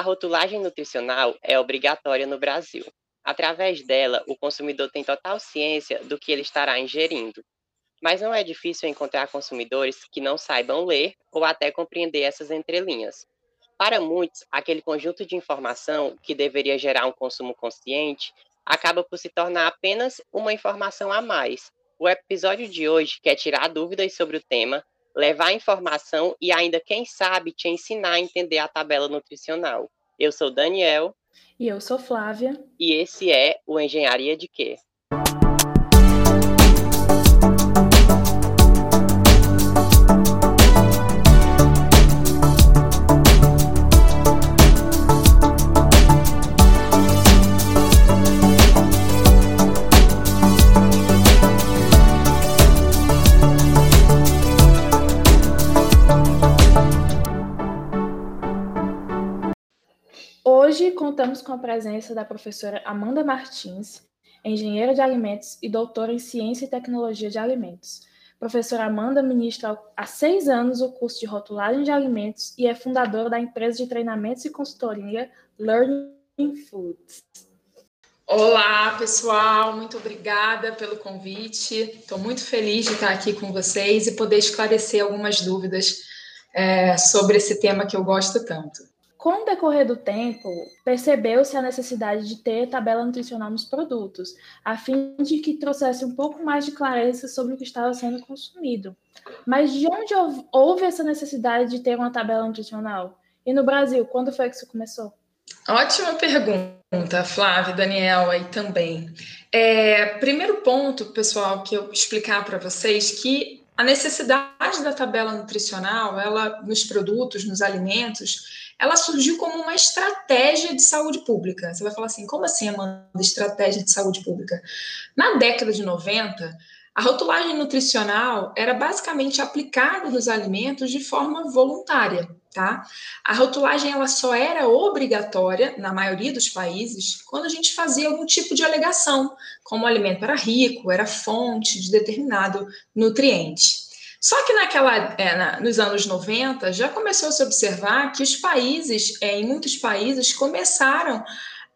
A rotulagem nutricional é obrigatória no Brasil. Através dela, o consumidor tem total ciência do que ele estará ingerindo. Mas não é difícil encontrar consumidores que não saibam ler ou até compreender essas entrelinhas. Para muitos, aquele conjunto de informação que deveria gerar um consumo consciente acaba por se tornar apenas uma informação a mais. O episódio de hoje quer tirar dúvidas sobre o tema, levar informação e ainda, quem sabe, te ensinar a entender a tabela nutricional. Eu sou Daniel. E eu sou Flávia. E esse é o Engenharia de Quê? Hoje contamos com a presença da professora Amanda Martins, engenheira de alimentos e doutora em ciência e tecnologia de alimentos. Professora Amanda ministra há seis anos o curso de rotulagem de alimentos e é fundadora da empresa de treinamentos e consultoria Learning Foods. Olá, pessoal, muito obrigada pelo convite. Estou muito feliz de estar aqui com vocês e poder esclarecer algumas dúvidas é, sobre esse tema que eu gosto tanto. Com o decorrer do tempo, percebeu-se a necessidade de ter tabela nutricional nos produtos, a fim de que trouxesse um pouco mais de clareza sobre o que estava sendo consumido. Mas de onde houve essa necessidade de ter uma tabela nutricional? E no Brasil, quando foi que isso começou? Ótima pergunta, Flávia, Daniel aí também. É, primeiro ponto, pessoal, que eu explicar para vocês que a necessidade da tabela nutricional, ela nos produtos, nos alimentos, ela surgiu como uma estratégia de saúde pública. Você vai falar assim, como assim, Amanda, estratégia de saúde pública? Na década de 90, a rotulagem nutricional era basicamente aplicada nos alimentos de forma voluntária, tá? A rotulagem ela só era obrigatória na maioria dos países quando a gente fazia algum tipo de alegação, como o alimento era rico, era fonte de determinado nutriente. Só que naquela, é, na, nos anos 90 já começou a se observar que os países, é, em muitos países, começaram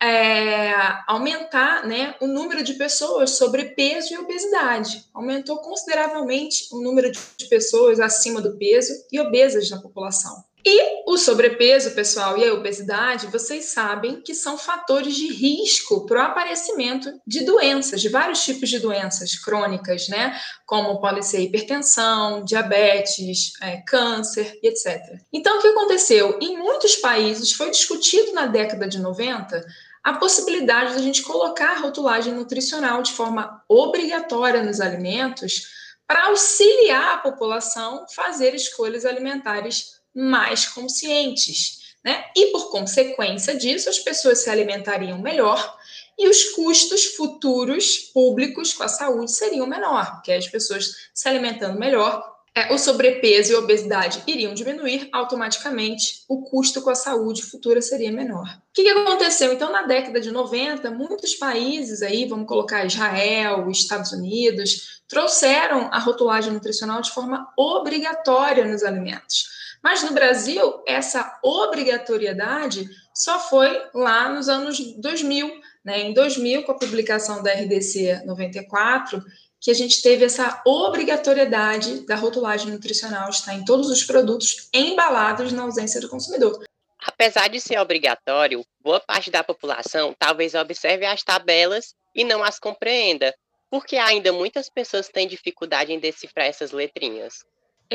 é, aumentar né, o número de pessoas sobrepeso e obesidade. Aumentou consideravelmente o número de pessoas acima do peso e obesas na população. E o sobrepeso, pessoal, e a obesidade, vocês sabem que são fatores de risco para o aparecimento de doenças, de vários tipos de doenças crônicas, né? Como pode ser hipertensão, diabetes, é, câncer etc. Então, o que aconteceu? Em muitos países foi discutido na década de 90 a possibilidade de a gente colocar a rotulagem nutricional de forma obrigatória nos alimentos para auxiliar a população a fazer escolhas alimentares mais conscientes, né? E por consequência disso, as pessoas se alimentariam melhor e os custos futuros públicos com a saúde seriam menor, porque as pessoas se alimentando melhor, é, o sobrepeso e a obesidade iriam diminuir, automaticamente o custo com a saúde futura seria menor. O que, aconteceu? Então, na década de 90, muitos países aí, vamos colocar Israel, Estados Unidos, trouxeram a rotulagem nutricional de forma obrigatória nos alimentos. Mas no Brasil, essa obrigatoriedade só foi lá nos anos 2000, né? Em 2000, com a publicação da RDC 94, que a gente teve essa obrigatoriedade da rotulagem nutricional estar em todos os produtos embalados na ausência do consumidor. Apesar de ser obrigatório, boa parte da população talvez observe as tabelas e não as compreenda, porque ainda muitas pessoas têm dificuldade em decifrar essas letrinhas.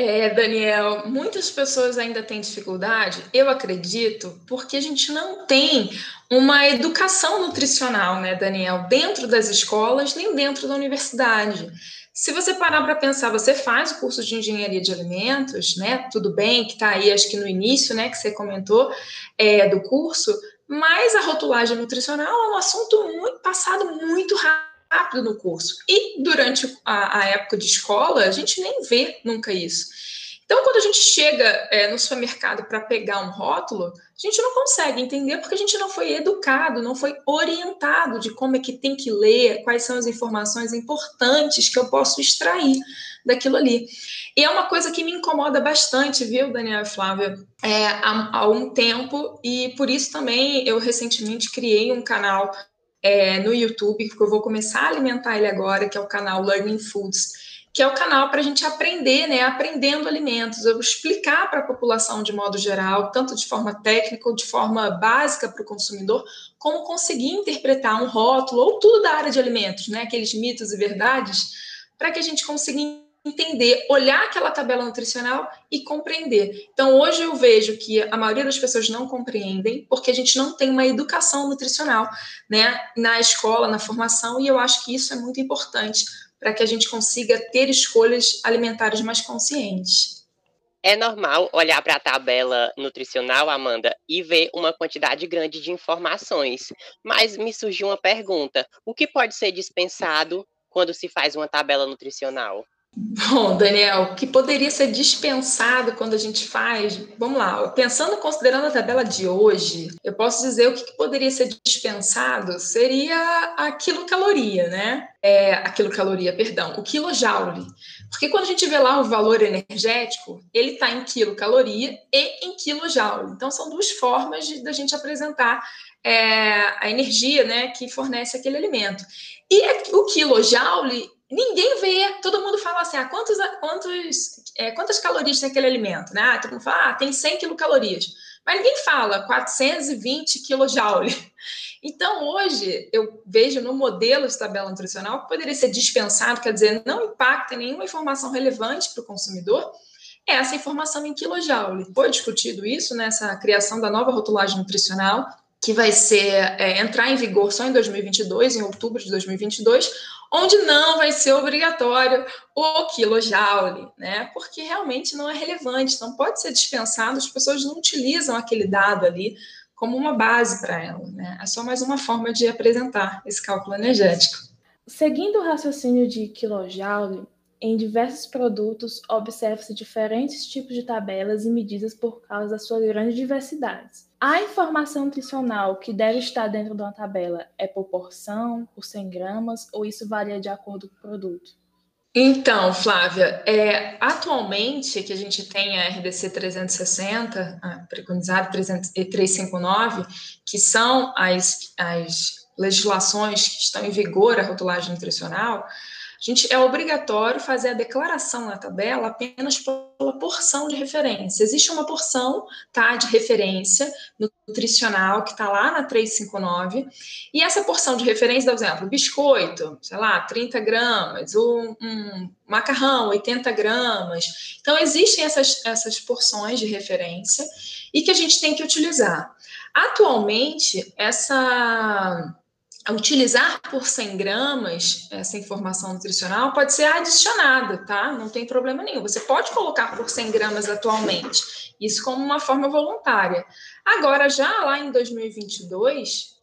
É, Daniel, muitas pessoas ainda têm dificuldade, eu acredito, porque a gente não tem uma educação nutricional, né, Daniel, dentro das escolas nem dentro da universidade. Se você parar para pensar, você faz o curso de engenharia de alimentos, né? Tudo bem, que está aí, acho que no início, né, que você comentou é, do curso, mas a rotulagem nutricional é um assunto muito passado muito rápido rápido no curso. E durante a, a época de escola, a gente nem vê nunca isso. Então, quando a gente chega é, no supermercado para pegar um rótulo, a gente não consegue entender porque a gente não foi educado, não foi orientado de como é que tem que ler, quais são as informações importantes que eu posso extrair daquilo ali. E é uma coisa que me incomoda bastante, viu, Daniela Flávia, é, há, há um tempo, e por isso também eu recentemente criei um canal é, no YouTube, que eu vou começar a alimentar ele agora, que é o canal Learning Foods que é o canal para a gente aprender, né, aprendendo alimentos, eu explicar para a população de modo geral, tanto de forma técnica ou de forma básica para o consumidor, como conseguir interpretar um rótulo ou tudo da área de alimentos, né, aqueles mitos e verdades, para que a gente consiga entender, olhar aquela tabela nutricional e compreender. Então, hoje eu vejo que a maioria das pessoas não compreendem, porque a gente não tem uma educação nutricional, né, na escola, na formação, e eu acho que isso é muito importante para que a gente consiga ter escolhas alimentares mais conscientes. É normal olhar para a tabela nutricional, Amanda, e ver uma quantidade grande de informações. Mas me surgiu uma pergunta: o que pode ser dispensado quando se faz uma tabela nutricional? Bom, Daniel, que poderia ser dispensado quando a gente faz? Vamos lá, pensando, considerando a tabela de hoje, eu posso dizer o que poderia ser dispensado seria a quilocaloria, né? É, a quilocaloria, perdão, o quilojoule. Porque quando a gente vê lá o valor energético, ele está em quilocaloria e em quilojoule. Então, são duas formas da gente apresentar é, a energia né, que fornece aquele alimento. E o quilojoule ninguém vê, todo mundo fala assim, ah, quantos, quantos, é, quantas calorias tem aquele alimento, né? Ah, todo mundo fala, ah, tem 100 quilocalorias, mas ninguém fala 420 kilojoule. Então, hoje, eu vejo no modelo de tabela nutricional que poderia ser dispensado, quer dizer, não impacta nenhuma informação relevante para o consumidor, é essa informação em kilojoule. Foi discutido isso nessa criação da nova rotulagem nutricional, que vai ser é, entrar em vigor só em 2022, em outubro de 2022, onde não vai ser obrigatório o quilojoule, né? Porque realmente não é relevante, não pode ser dispensado, as pessoas não utilizam aquele dado ali como uma base para ela, né? É só mais uma forma de apresentar esse cálculo energético. Seguindo o raciocínio de quilojoule, em diversos produtos observa-se diferentes tipos de tabelas e medidas por causa da sua grande diversidade. A informação nutricional que deve estar dentro de uma tabela é por porção, por 100 gramas, ou isso varia de acordo com o produto? Então, Flávia, é, atualmente que a gente tem a RDC 360, a preconizado 359, que são as, as legislações que estão em vigor a rotulagem nutricional, gente é obrigatório fazer a declaração na tabela apenas pela porção de referência. Existe uma porção tá, de referência nutricional que está lá na 359, e essa porção de referência, por exemplo, biscoito, sei lá, 30 gramas, um, um macarrão, 80 gramas. Então, existem essas, essas porções de referência e que a gente tem que utilizar. Atualmente, essa utilizar por 100 gramas essa informação nutricional pode ser adicionada, tá? Não tem problema nenhum. Você pode colocar por 100 gramas atualmente, isso como uma forma voluntária. Agora, já lá em 2022,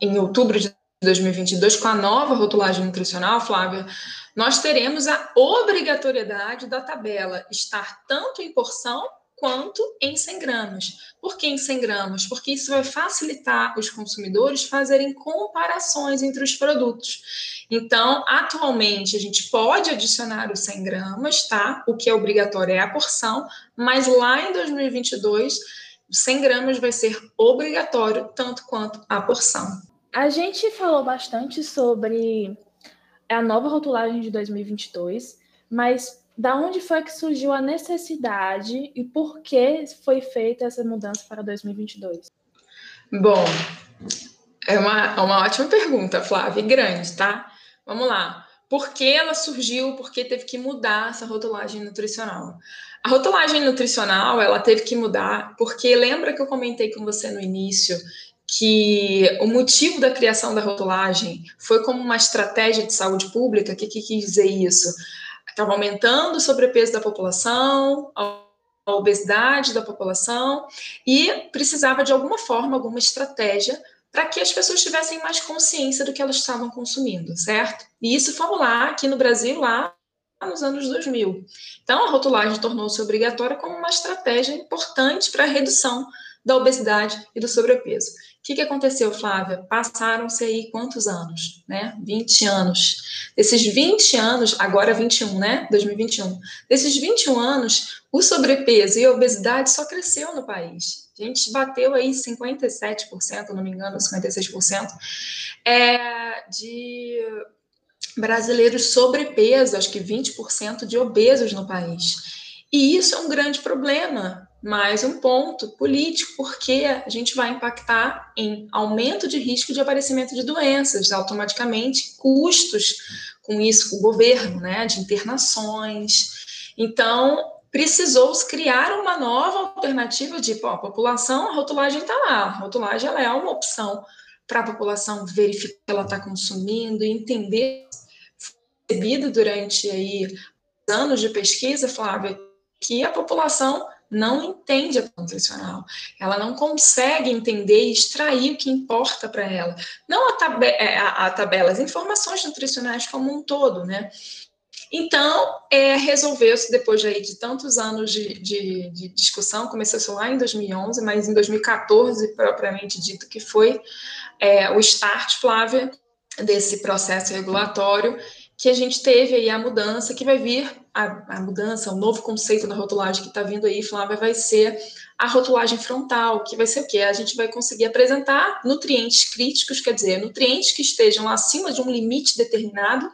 em outubro de 2022, com a nova rotulagem nutricional, Flávia, nós teremos a obrigatoriedade da tabela estar tanto em porção quanto em 100 gramas. Por que em 100 gramas? Porque isso vai facilitar os consumidores fazerem comparações entre os produtos. Então, atualmente, a gente pode adicionar os 100 gramas, tá? O que é obrigatório é a porção, mas lá em 2022, 100 gramas vai ser obrigatório, tanto quanto a porção. A gente falou bastante sobre a nova rotulagem de 2022, mas da onde foi que surgiu a necessidade e por que foi feita essa mudança para 2022? Bom, é uma, é uma ótima pergunta, Flávia, grande, tá? Vamos lá. Por que ela surgiu? Por que teve que mudar essa rotulagem nutricional? A rotulagem nutricional, ela teve que mudar porque lembra que eu comentei com você no início que o motivo da criação da rotulagem foi como uma estratégia de saúde pública. O que, que quis dizer isso? Estava aumentando o sobrepeso da população, a obesidade da população, e precisava de alguma forma, alguma estratégia para que as pessoas tivessem mais consciência do que elas estavam consumindo, certo? E isso, vamos lá, aqui no Brasil, lá nos anos 2000. Então, a rotulagem tornou-se obrigatória como uma estratégia importante para a redução da obesidade e do sobrepeso. O que, que aconteceu, Flávia? Passaram-se aí quantos anos? Né? 20 anos. Desses 20 anos, agora 21, né? 2021. Desses 21 anos, o sobrepeso e a obesidade só cresceu no país. A gente bateu aí 57%, não me engano, 56%, é, de brasileiros sobrepeso, acho que 20% de obesos no país. E isso é um grande problema, mais um ponto político, porque a gente vai impactar em aumento de risco de aparecimento de doenças, automaticamente custos com isso, com o governo, né, de internações. Então, precisou criar uma nova alternativa de, pô, a população, a rotulagem está lá, a rotulagem ela é uma opção para a população verificar que ela está consumindo e entender, recebido durante aí anos de pesquisa, Flávia, que a população não entende a nutricional. Ela não consegue entender e extrair o que importa para ela. Não a, tab é, a, a, tabela, as informações nutricionais como um todo, né? Então, é, resolveu-se, depois de, de tantos anos de, de, de, discussão, começou lá em 2011, mas em 2014, propriamente dito, que foi é, o start, Flávia, desse processo regulatório, que a gente teve aí a mudança, que vai vir, a, a mudança, o novo conceito da rotulagem que está vindo aí, Flávia, vai ser a rotulagem frontal, que vai ser o quê? A gente vai conseguir apresentar nutrientes críticos, quer dizer, nutrientes que estejam acima de um limite determinado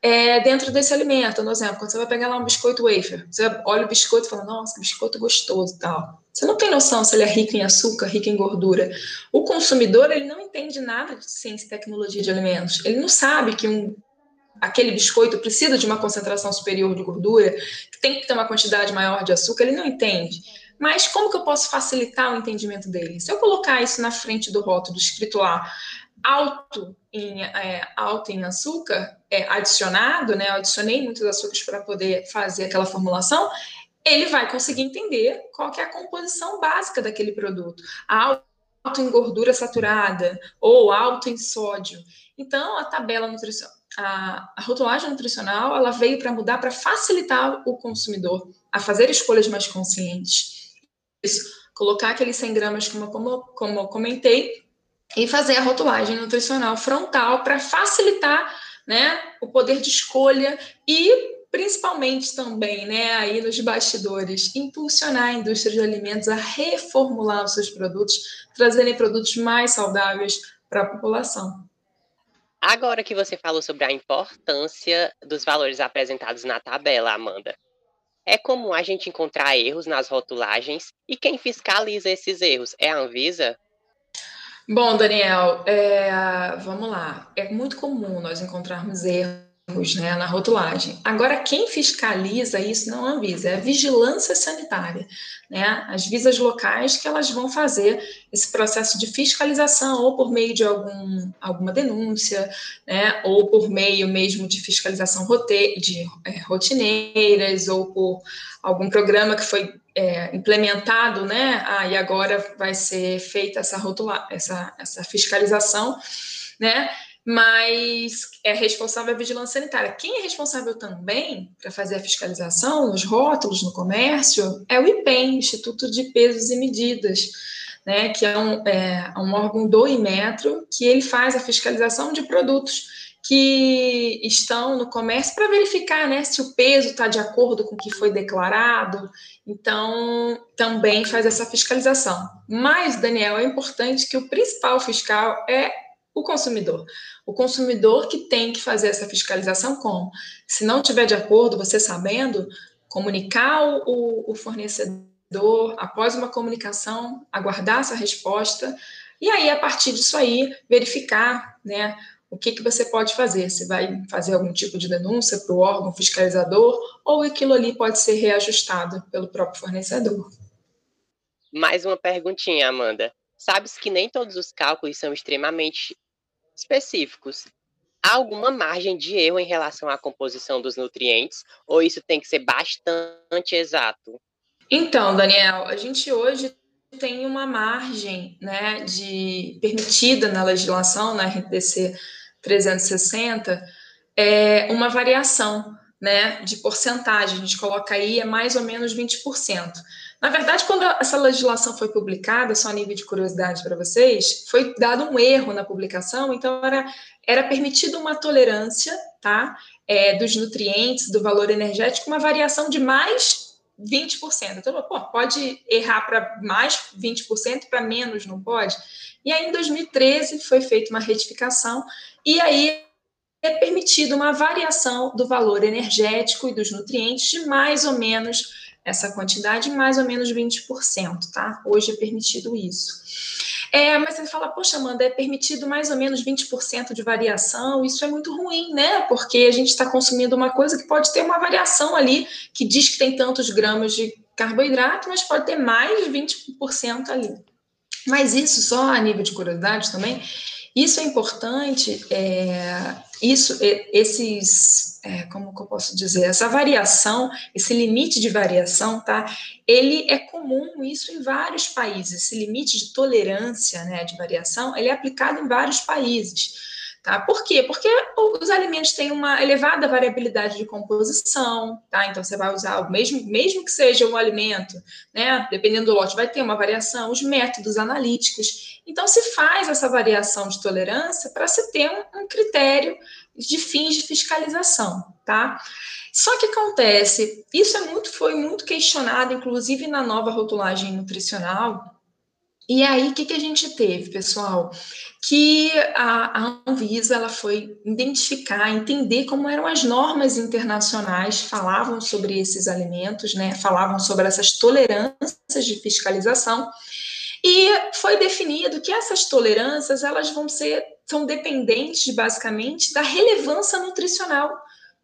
é, dentro desse alimento. No exemplo, quando você vai pegar lá um biscoito wafer, você olha o biscoito e fala, nossa, que biscoito gostoso e tal. Você não tem noção se ele é rico em açúcar, rico em gordura. O consumidor, ele não entende nada de ciência e tecnologia de alimentos. Ele não sabe que um aquele biscoito precisa de uma concentração superior de gordura, que tem que ter uma quantidade maior de açúcar, ele não entende. Mas como que eu posso facilitar o entendimento dele? Se eu colocar isso na frente do rótulo escrito lá, alto em, é, alto em açúcar, é, adicionado, né? Eu adicionei muitos açúcares para poder fazer aquela formulação, ele vai conseguir entender qual que é a composição básica daquele produto. Alto em gordura saturada ou alto em sódio. Então, a tabela nutricional a, a rotulagem nutricional ela veio para mudar, para facilitar o consumidor a fazer escolhas mais conscientes. Isso, colocar aqueles 100 gramas, como, como, como eu comentei, e fazer a rotulagem nutricional frontal para facilitar né, o poder de escolha e principalmente também, né, aí nos bastidores, impulsionar a indústria de alimentos a reformular os seus produtos, trazerem produtos mais saudáveis para a população. Agora que você falou sobre a importância dos valores apresentados na tabela, Amanda, é comum a gente encontrar erros nas rotulagens e quem fiscaliza esses erros é a Anvisa? Bom, Daniel, é, vamos lá. É muito comum nós encontrarmos erros né, na rotulagem. Agora, quem fiscaliza isso não é a Anvisa, é a vigilância sanitária, né? As visas locais que elas vão fazer esse processo de fiscalização, ou por meio de algum, alguma denúncia, né? Ou por meio mesmo de fiscalização rote de é, rotineiras, ou por algum programa que foi é, implementado, né? Ah, e agora vai ser feita essa rotula essa, essa fiscalização, né? Mas é responsável a vigilância sanitária. Quem é responsável também para fazer a fiscalização nos rótulos no comércio é o IPEM, Instituto de Pesos e Medidas, né, que é um, é, um órgão do Imetro, que ele faz a fiscalização de produtos que estão no comércio para verificar né, se o peso está de acordo com o que foi declarado. Então, também faz essa fiscalização. Mas, Daniel, é importante que o principal fiscal é o consumidor. O consumidor que tem que fazer essa fiscalização como? Se não tiver de acordo, você sabendo, comunicar o, o fornecedor, após uma comunicação, aguardar essa resposta, e aí, a partir disso aí, verificar, né, o que, que você pode fazer. Se vai fazer algum tipo de denúncia para o órgão fiscalizador ou aquilo ali pode ser reajustado pelo próprio fornecedor. Mais uma perguntinha, Amanda. Sabes que nem todos os cálculos são extremamente específicos. Há alguma margem de erro em relação à composição dos nutrientes ou isso tem que ser bastante exato? Então, Daniel, a gente hoje tem uma margem né, de permitida na legislação, na RDC 360, é, uma variação né, de porcentagem, a gente coloca aí é mais ou menos 20%. Na verdade, quando essa legislação foi publicada, só a nível de curiosidade para vocês, foi dado um erro na publicação, então era, era permitido uma tolerância, tá, é, dos nutrientes, do valor energético, uma variação de mais 20%. Então, pô, pode errar para mais 20%, para menos não pode? E aí, em 2013, foi feita uma retificação, e aí é permitido uma variação do valor energético e dos nutrientes de mais ou menos essa quantidade, mais ou menos 20%, tá? Hoje é permitido isso. É, mas você fala, poxa, Amanda, é permitido mais ou menos 20% de variação, isso é muito ruim, né? Porque a gente está consumindo uma coisa que pode ter uma variação ali, que diz que tem tantos gramas de carboidrato, mas pode ter mais de 20% ali. Mas isso, só a nível de curiosidade também, isso é importante, é, isso, é, esses, é, como que eu posso dizer, essa variação, esse limite de variação, tá? Ele é comum isso em vários países. Esse limite de tolerância, né, de variação, ele é aplicado em vários países. Tá? Por quê? Porque os alimentos têm uma elevada variabilidade de composição, tá? Então você vai usar o mesmo, mesmo que seja um alimento, né? Dependendo do lote, vai ter uma variação, os métodos analíticos. Então se faz essa variação de tolerância para se ter um, um critério de fins de fiscalização, tá? Só que acontece, isso é muito, foi muito questionado, inclusive na nova rotulagem nutricional, e aí, o que, que a gente teve, pessoal? Que a, a Anvisa ela foi identificar, entender como eram as normas internacionais, falavam sobre esses alimentos, né? falavam sobre essas tolerâncias de fiscalização, e foi definido que essas tolerâncias elas vão ser são dependentes basicamente da relevância nutricional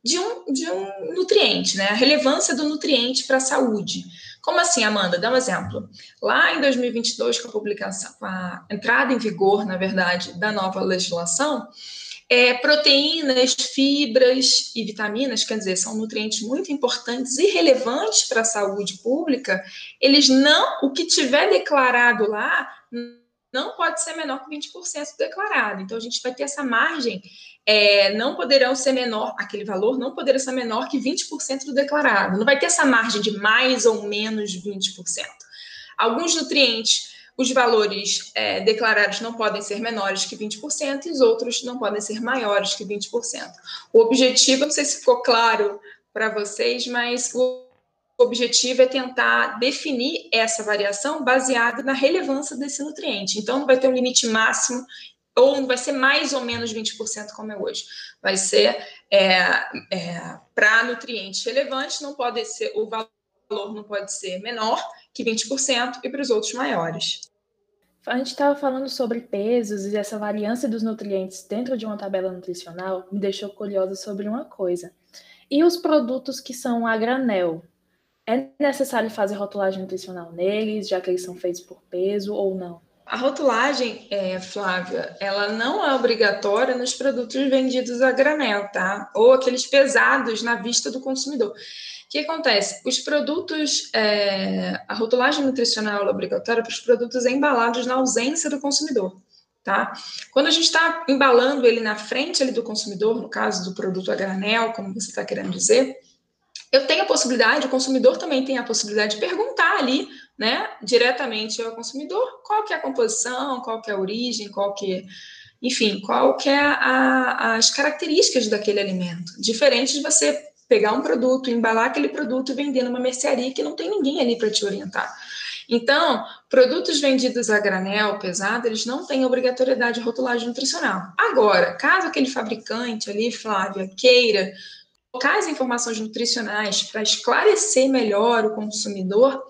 de um, de um nutriente, né? A relevância do nutriente para a saúde. Como assim, Amanda? Dá um exemplo. Lá em 2022, com a publicação, com a entrada em vigor, na verdade, da nova legislação, é, proteínas, fibras e vitaminas, quer dizer, são nutrientes muito importantes e relevantes para a saúde pública, eles não, o que tiver declarado lá, não pode ser menor que 20% declarado. Então, a gente vai ter essa margem é, não poderão ser menor, aquele valor não poderá ser menor que 20% do declarado. Não vai ter essa margem de mais ou menos 20%. Alguns nutrientes, os valores é, declarados não podem ser menores que 20% e os outros não podem ser maiores que 20%. O objetivo, não sei se ficou claro para vocês, mas o objetivo é tentar definir essa variação baseada na relevância desse nutriente. Então, não vai ter um limite máximo ou não vai ser mais ou menos 20% como é hoje. Vai ser é, é, para nutrientes relevantes, não pode ser, o valor não pode ser menor que 20% e para os outros maiores. A gente estava falando sobre pesos e essa variância dos nutrientes dentro de uma tabela nutricional me deixou curiosa sobre uma coisa. E os produtos que são a granel? É necessário fazer rotulagem nutricional neles, já que eles são feitos por peso ou não? A rotulagem, é, Flávia, ela não é obrigatória nos produtos vendidos a granel, tá? Ou aqueles pesados na vista do consumidor. O que acontece? Os produtos, é, a rotulagem nutricional é obrigatória para os produtos embalados na ausência do consumidor, tá? Quando a gente está embalando ele na frente ali do consumidor, no caso do produto a granel, como você está querendo dizer, eu tenho a possibilidade, o consumidor também tem a possibilidade de perguntar ali né, diretamente ao consumidor, qual que é a composição, qual que é a origem, qual que é, enfim, qual que é a, as características daquele alimento. Diferente de você pegar um produto, embalar aquele produto e vender numa mercearia que não tem ninguém ali para te orientar. Então, produtos vendidos a granel, pesado, eles não têm obrigatoriedade de rotulagem nutricional. Agora, caso aquele fabricante ali, Flávia, queira colocar as informações nutricionais para esclarecer melhor o consumidor,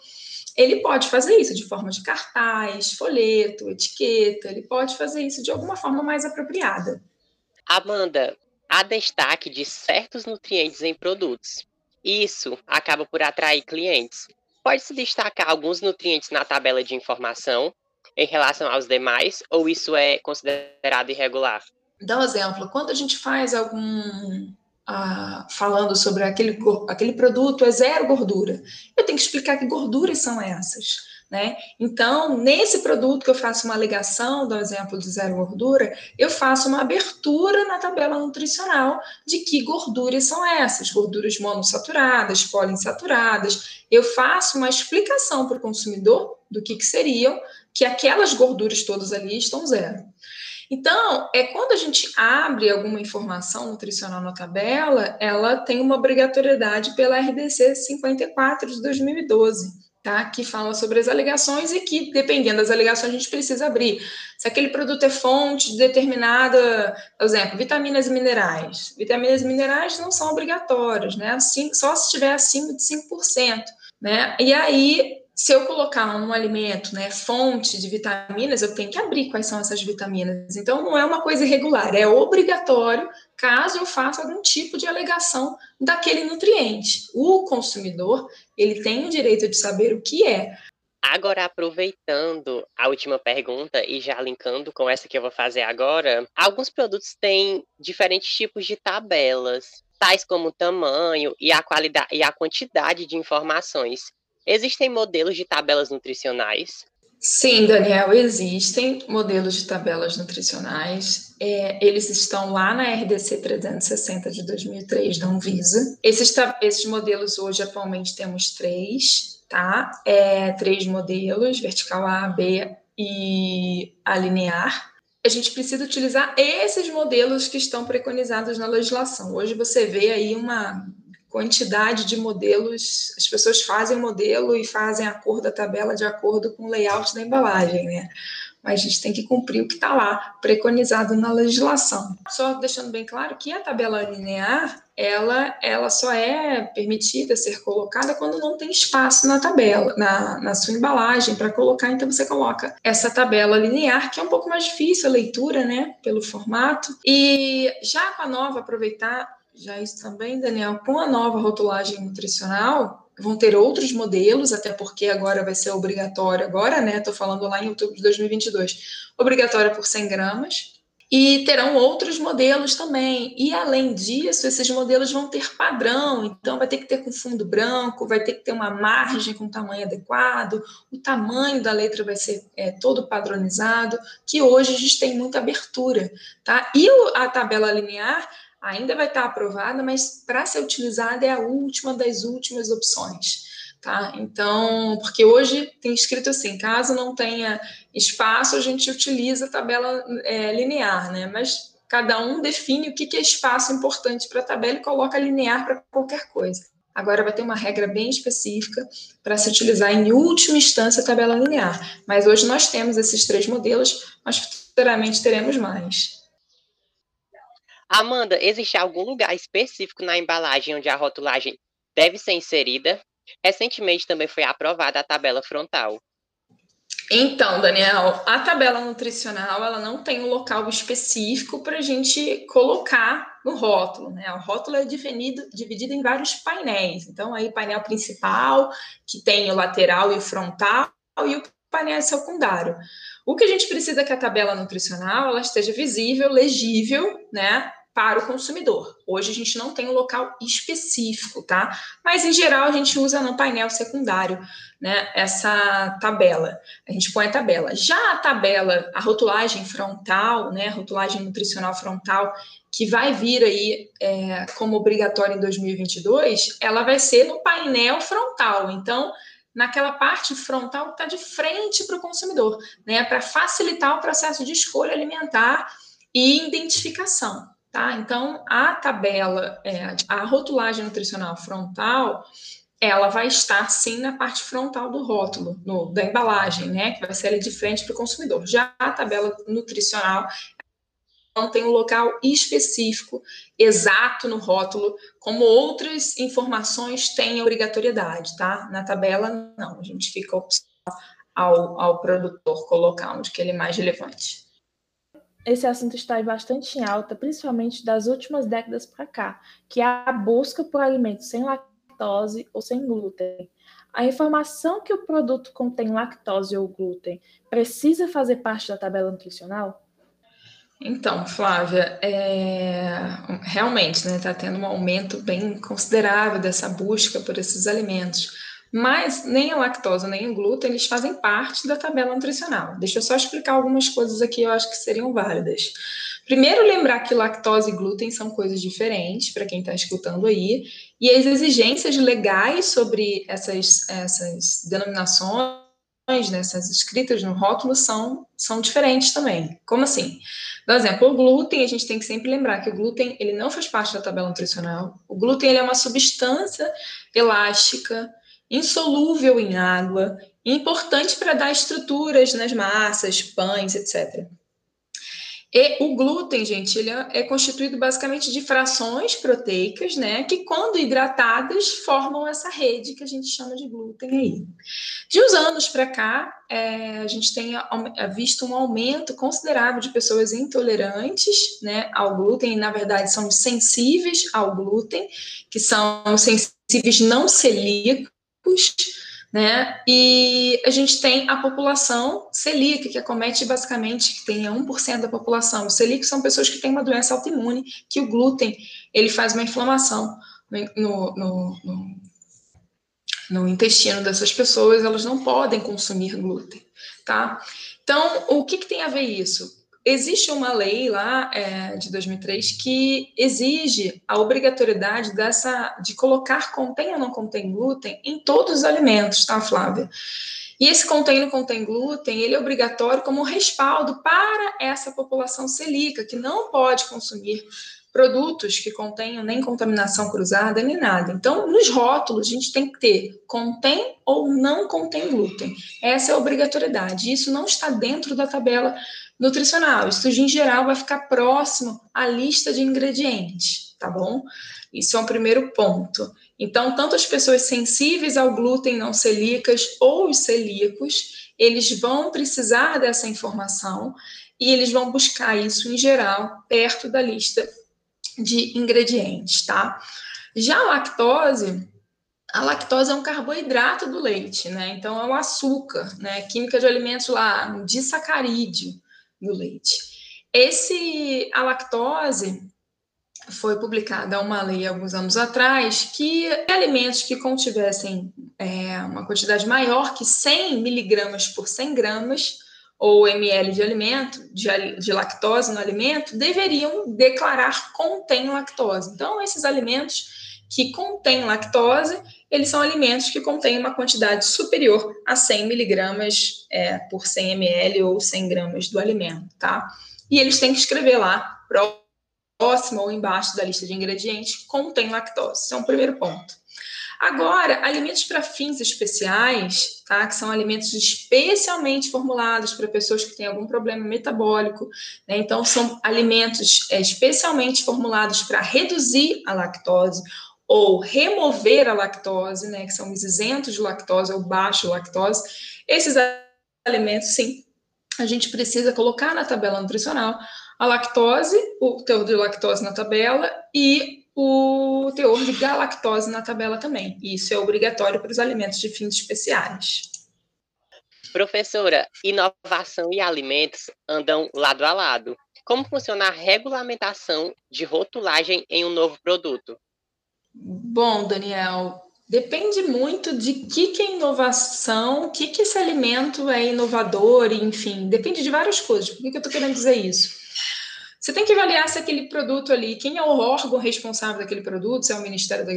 ele pode fazer isso de forma de cartaz, folheto, etiqueta, ele pode fazer isso de alguma forma mais apropriada. Amanda, há destaque de certos nutrientes em produtos. Isso acaba por atrair clientes. Pode-se destacar alguns nutrientes na tabela de informação em relação aos demais, ou isso é considerado irregular? Dá um exemplo. Quando a gente faz algum falando sobre aquele, aquele produto é zero gordura. Eu tenho que explicar que gorduras são essas. Né? Então, nesse produto que eu faço uma alegação, do exemplo de zero gordura, eu faço uma abertura na tabela nutricional de que gorduras são essas, gorduras monossaturadas, poliinsaturadas. Eu faço uma explicação para o consumidor do que, que seriam, que aquelas gorduras todas ali estão zero. Então, é quando a gente abre alguma informação nutricional na tabela, ela tem uma obrigatoriedade pela RDC 54 de 2012, tá? Que fala sobre as alegações e que, dependendo das alegações, a gente precisa abrir. Se aquele produto é fonte de determinada, por exemplo, vitaminas e minerais. Vitaminas e minerais não são obrigatórios, né? Assim, só se estiver acima de 5%, né? E aí se eu colocar num alimento, né, fonte de vitaminas, eu tenho que abrir quais são essas vitaminas. Então, não é uma coisa irregular, é obrigatório caso eu faça algum tipo de alegação daquele nutriente. O consumidor, ele tem o direito de saber o que é. Agora, aproveitando a última pergunta e já linkando com essa que eu vou fazer agora, alguns produtos têm diferentes tipos de tabelas, tais como o tamanho e a qualidade e a quantidade de informações. Existem modelos de tabelas nutricionais? Sim, Daniel, existem modelos de tabelas nutricionais. É, eles estão lá na RDC 360 de 2003 da Anvisa. Esses, esses modelos hoje, atualmente, temos três, tá? É, três modelos, vertical A, B e a linear. A gente precisa utilizar esses modelos que estão preconizados na legislação. Hoje você vê aí uma quantidade de modelos, as pessoas fazem o modelo e fazem a cor da tabela de acordo com o layout da embalagem, né? Mas a gente tem que cumprir o que está lá, preconizado na legislação. Só deixando bem claro que a tabela linear, ela, ela só é permitida ser colocada quando não tem espaço na tabela, na, na sua embalagem para colocar, então você coloca essa tabela linear, que é um pouco mais difícil a leitura, né, pelo formato. E já com a nova, aproveitar já isso também, Daniel, com a nova rotulagem nutricional, vão ter outros modelos, até porque agora vai ser obrigatório, agora, né? Estou falando lá em outubro de 2022, obrigatória por 100 gramas. E terão outros modelos também. E além disso, esses modelos vão ter padrão, então vai ter que ter com fundo branco, vai ter que ter uma margem com tamanho adequado, o tamanho da letra vai ser é, todo padronizado, que hoje a gente tem muita abertura, tá? E a tabela linear ainda vai estar aprovada, mas para ser utilizada é a última das últimas opções. Tá? Então, porque hoje tem escrito assim, caso não tenha espaço, a gente utiliza a tabela é, linear, né? Mas cada um define o que é espaço importante para a tabela e coloca linear para qualquer coisa. Agora vai ter uma regra bem específica para se utilizar em última instância a tabela linear. Mas hoje nós temos esses três modelos, mas futuramente teremos mais. Amanda, existe algum lugar específico na embalagem onde a rotulagem deve ser inserida? Recentemente também foi aprovada a tabela frontal. Então, Daniel, a tabela nutricional ela não tem um local específico para a gente colocar no rótulo, né? O rótulo é dividido, dividido em vários painéis. Então, aí painel principal, que tem o lateral e o frontal, e o painel secundário. O que a gente precisa é que a tabela nutricional ela esteja visível, legível, né? Para o consumidor. Hoje a gente não tem um local específico, tá? Mas em geral a gente usa no painel secundário, né? Essa tabela. A gente põe a tabela. Já a tabela, a rotulagem frontal, né? Rotulagem nutricional frontal, que vai vir aí é, como obrigatória em 2022, ela vai ser no painel frontal. Então, naquela parte frontal que está de frente para o consumidor, né? Para facilitar o processo de escolha alimentar e identificação. Tá? Então, a tabela, é, a rotulagem nutricional frontal, ela vai estar sim na parte frontal do rótulo, no, da embalagem, né? Que vai ser ali de frente para o consumidor. Já a tabela nutricional não tem um local específico, exato no rótulo, como outras informações têm obrigatoriedade, tá? Na tabela, não, a gente fica ao, ao produtor colocar onde que ele é mais relevante esse assunto está bastante em alta, principalmente das últimas décadas para cá, que é a busca por alimentos sem lactose ou sem glúten. A informação que o produto contém lactose ou glúten precisa fazer parte da tabela nutricional? Então, Flávia, é... realmente está né, tá tendo um aumento bem considerável dessa busca por esses alimentos. Mas nem a lactose nem o glúten eles fazem parte da tabela nutricional. Deixa eu só explicar algumas coisas aqui, eu acho que seriam válidas. Primeiro, lembrar que lactose e glúten são coisas diferentes, para quem está escutando aí, e as exigências legais sobre essas, essas denominações, né, essas escritas no rótulo, são, são diferentes também. Como assim? Por exemplo, o glúten, a gente tem que sempre lembrar que o glúten ele não faz parte da tabela nutricional. O glúten ele é uma substância elástica, insolúvel em água, importante para dar estruturas nas massas, pães, etc. E o glúten, gente, ele é, é constituído basicamente de frações proteicas, né, que quando hidratadas formam essa rede que a gente chama de glúten aí. De uns anos para cá, é, a gente tem visto um aumento considerável de pessoas intolerantes, né, ao glúten, e na verdade são sensíveis ao glúten, que são sensíveis não celíacos, né? E a gente tem a população celíaca, que acomete basicamente, que tem 1% da população. Os celíacos são pessoas que têm uma doença autoimune, que o glúten, ele faz uma inflamação no, no, no, no intestino dessas pessoas, elas não podem consumir glúten, tá? Então, o que, que tem a ver isso? Existe uma lei lá é, de 2003 que exige a obrigatoriedade dessa de colocar contém ou não contém glúten em todos os alimentos, tá, Flávia? E esse contém ou não contém glúten, ele é obrigatório como respaldo para essa população celíaca que não pode consumir produtos que contenham nem contaminação cruzada nem nada. Então, nos rótulos, a gente tem que ter contém ou não contém glúten. Essa é a obrigatoriedade. Isso não está dentro da tabela nutricional. Isso, em geral, vai ficar próximo à lista de ingredientes, tá bom? Isso é um primeiro ponto. Então, tanto as pessoas sensíveis ao glúten não celíacas ou os celíacos, eles vão precisar dessa informação e eles vão buscar isso, em geral, perto da lista de ingredientes, tá? Já a lactose, a lactose é um carboidrato do leite, né? Então é um açúcar, né? Química de alimentos lá, um disacarídeo do leite. Esse, a lactose foi publicada uma lei alguns anos atrás que alimentos que contivessem é, uma quantidade maior que 100 miligramas por 100 gramas ou ml de alimento, de, de, lactose no alimento, deveriam declarar contém lactose. Então, esses alimentos que contêm lactose, eles são alimentos que contêm uma quantidade superior a 100 miligramas é, por 100 ml ou 100 gramas do alimento, tá? E eles têm que escrever lá, próximo ou embaixo da lista de ingredientes, contém lactose. Esse é um primeiro ponto. Agora, alimentos para fins especiais, tá? Que são alimentos especialmente formulados para pessoas que têm algum problema metabólico, né? Então, são alimentos é, especialmente formulados para reduzir a lactose ou remover a lactose, né, que são os isentos de lactose ou baixo lactose, esses alimentos, sim, a gente precisa colocar na tabela nutricional a lactose, o teor de lactose na tabela e o teor de galactose na tabela também. Isso é obrigatório para os alimentos de fins especiais. Professora, inovação e alimentos andam lado a lado. Como funciona a regulamentação de rotulagem em um novo produto? Bom, Daniel, depende muito de que, que é inovação, que, que esse alimento é inovador, enfim, depende de várias coisas. Por que, que eu estou querendo dizer isso? Você tem que avaliar se aquele produto ali, quem é o órgão responsável daquele produto, se é o Ministério da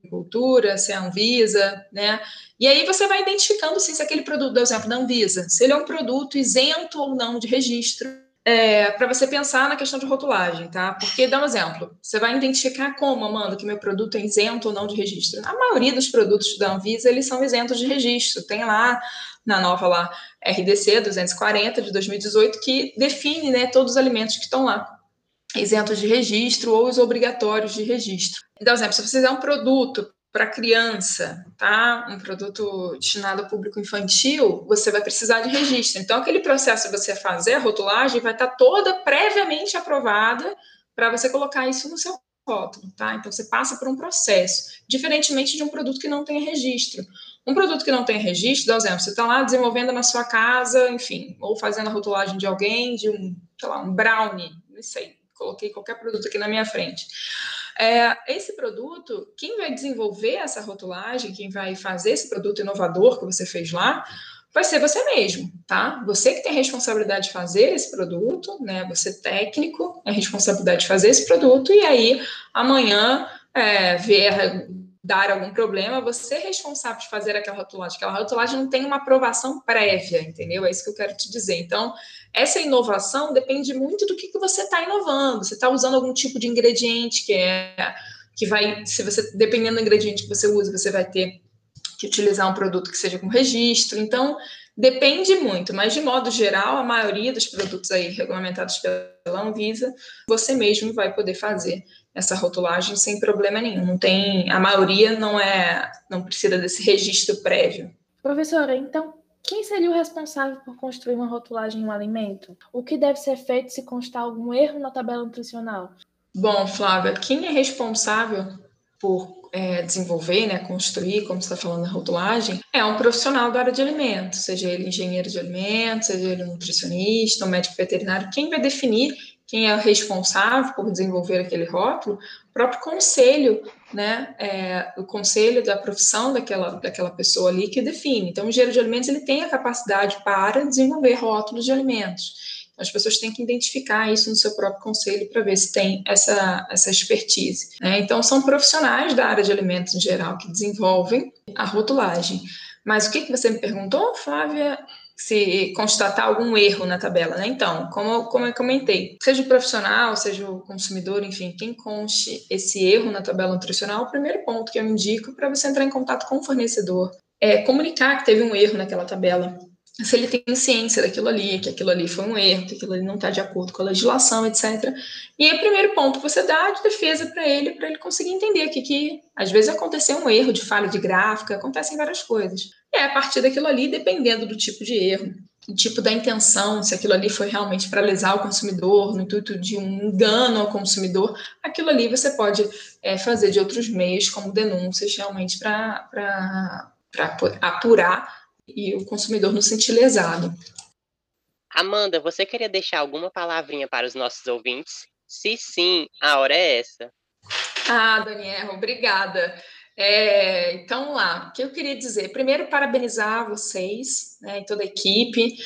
Agricultura, se é a Anvisa, né? E aí você vai identificando se aquele produto, por exemplo, da Anvisa, se ele é um produto isento ou não de registro é, para você pensar na questão de rotulagem, tá? Porque, dá um exemplo, você vai identificar como, Amanda, que meu produto é isento ou não de registro. A maioria dos produtos da Anvisa, eles são isentos de registro. Tem lá, na nova lá, RDC 240 de 2018, que define né, todos os alimentos que estão lá isentos de registro ou os obrigatórios de registro. Então, exemplo, se você fizer um produto para criança, tá? Um produto destinado ao público infantil, você vai precisar de registro. Então, aquele processo de você fazer a rotulagem vai estar tá toda previamente aprovada para você colocar isso no seu rótulo, tá? Então, você passa por um processo, diferentemente de um produto que não tem registro. Um produto que não tem registro, dá um exemplo, você está lá desenvolvendo na sua casa, enfim, ou fazendo a rotulagem de alguém, de um, sei lá, um brownie, não sei, coloquei qualquer produto aqui na minha frente é, esse produto, quem vai desenvolver essa rotulagem, quem vai fazer esse produto inovador que você fez lá, vai ser você mesmo, tá? Você que tem a responsabilidade de fazer esse produto, né? Você técnico, a responsabilidade de fazer esse produto, e aí amanhã é, ver dar algum problema, você é responsável de fazer aquela rotulagem. Aquela rotulagem não tem uma aprovação prévia, entendeu? É isso que eu quero te dizer. Então, essa inovação depende muito do que, que você está inovando. Você está usando algum tipo de ingrediente que é que vai, se você dependendo do ingrediente que você usa, você vai ter que utilizar um produto que seja com registro. Então, depende muito, mas de modo geral, a maioria dos produtos aí regulamentados pela Anvisa, você mesmo vai poder fazer essa rotulagem sem problema nenhum. Não tem, a maioria não é, não precisa desse registro prévio. Professora, então quem seria o responsável por construir uma rotulagem em um alimento? O que deve ser feito se constar algum erro na tabela nutricional? Bom, Flávia, quem é responsável por é, desenvolver, né, construir, como você está falando, a rotulagem, é um profissional da área de alimentos, seja ele engenheiro de alimentos, seja ele nutricionista, um médico veterinário, quem vai definir quem é o responsável por desenvolver aquele rótulo, o próprio conselho, né, é, o conselho da profissão daquela, daquela pessoa ali que define. Então, o engenheiro de alimentos ele tem a capacidade para desenvolver rótulos de alimentos. As pessoas têm que identificar isso no seu próprio conselho para ver se tem essa, essa expertise. Né? Então, são profissionais da área de alimentos em geral que desenvolvem a rotulagem. Mas o que, que você me perguntou, Flávia? se constatar algum erro na tabela, né? Então, como, como eu comentei, seja o profissional, seja o consumidor, enfim, quem conste esse erro na tabela nutricional, o primeiro ponto que eu indico para você entrar em contato com o fornecedor é comunicar que teve um erro naquela tabela. Se ele tem ciência daquilo ali, que aquilo ali foi um erro, que aquilo ali não está de acordo com a legislação, etc. E aí, o primeiro ponto você dá de defesa para ele, para ele conseguir entender que, que às vezes aconteceu um erro de falha de gráfica, acontecem várias coisas. E é a partir daquilo ali, dependendo do tipo de erro, o tipo da intenção, se aquilo ali foi realmente para lesar o consumidor, no intuito de um engano ao consumidor, aquilo ali você pode é, fazer de outros meios, como denúncias, realmente para apurar e o consumidor não sentir lesado. Amanda, você queria deixar alguma palavrinha para os nossos ouvintes? Se sim, a hora é essa. Ah, Daniela, obrigada. É, então, lá, o que eu queria dizer? Primeiro, parabenizar vocês né, e toda a equipe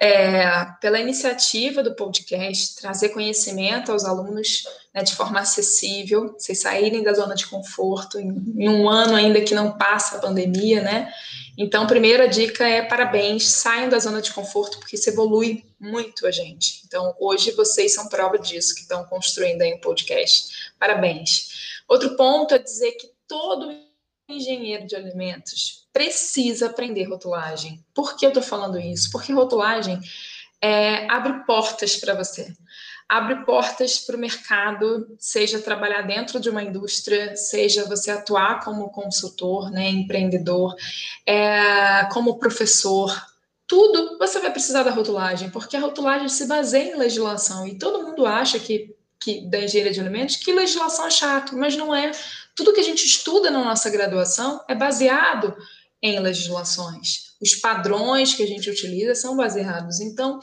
é, pela iniciativa do podcast, trazer conhecimento aos alunos né, de forma acessível, vocês saírem da zona de conforto em, em, um ano ainda que não passa a pandemia, né? Então, primeira dica é parabéns, saiam da zona de conforto, porque isso evolui muito a gente. Então, hoje vocês são prova disso, que estão construindo aí um podcast. Parabéns. Outro ponto é dizer que todo engenheiro de alimentos precisa aprender rotulagem. Por que eu estou falando isso? Porque rotulagem é, abre portas para você. Abre portas para o mercado, seja trabalhar dentro de uma indústria, seja você atuar como consultor, né, empreendedor, é, como professor, tudo você vai precisar da rotulagem, porque a rotulagem se baseia em legislação e todo mundo acha que, que da engenharia de alimentos que legislação é chato, mas não é. Tudo que a gente estuda na nossa graduação é baseado em legislações. Os padrões que a gente utiliza são baseados. Então,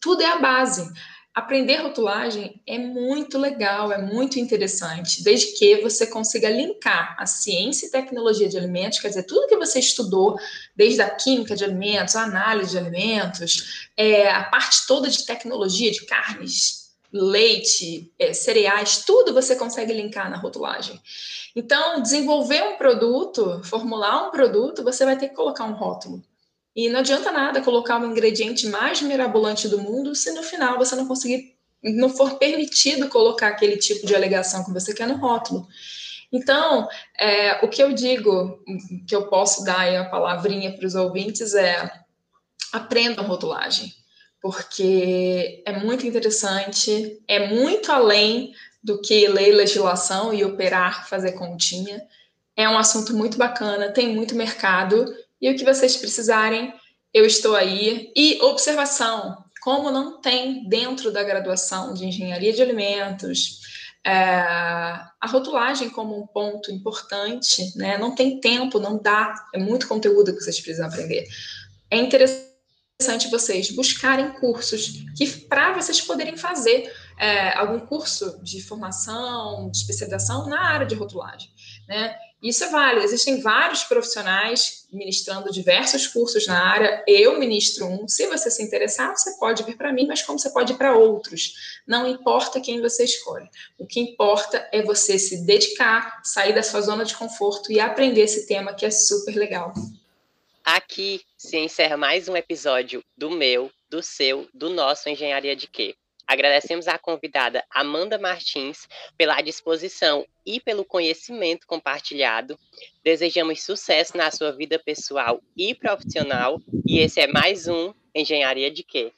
tudo é a base. Aprender rotulagem é muito legal, é muito interessante, desde que você consiga linkar a ciência e tecnologia de alimentos, quer dizer, tudo que você estudou, desde a química de alimentos, a análise de alimentos, é, a parte toda de tecnologia de carnes, leite, é, cereais, tudo você consegue linkar na rotulagem. Então, desenvolver um produto, formular um produto, você vai ter que colocar um rótulo. E não adianta nada colocar o um ingrediente mais mirabolante do mundo se no final você não conseguir, não for permitido colocar aquele tipo de alegação que você quer no rótulo. Então, é, o que eu digo, que eu posso dar aí a palavrinha para os ouvintes é aprendam rotulagem porque é muito interessante, é muito além do que ler legislação e operar, fazer continha. É um assunto muito bacana, tem muito mercado, e o que vocês precisarem, eu estou aí. E observação: como não tem dentro da graduação de engenharia de alimentos, é, a rotulagem como um ponto importante, né? Não tem tempo, não dá, é muito conteúdo que vocês precisam aprender. É interessante vocês buscarem cursos que para vocês poderem fazer é, algum curso de formação, de especialização na área de rotulagem, né? Isso é válido. Existem vários profissionais ministrando diversos cursos na área. Eu ministro um. Se você se interessar, você pode vir para mim, mas como você pode ir para outros. Não importa quem você escolhe. O que importa é você se dedicar, sair da sua zona de conforto e aprender esse tema que é super legal. Aqui se encerra mais um episódio do meu, do seu, do nosso Engenharia de Quê? Agradecemos à convidada Amanda Martins pela disposição e pelo conhecimento compartilhado. Desejamos sucesso na sua vida pessoal e profissional. E esse é mais um Engenharia de Quê?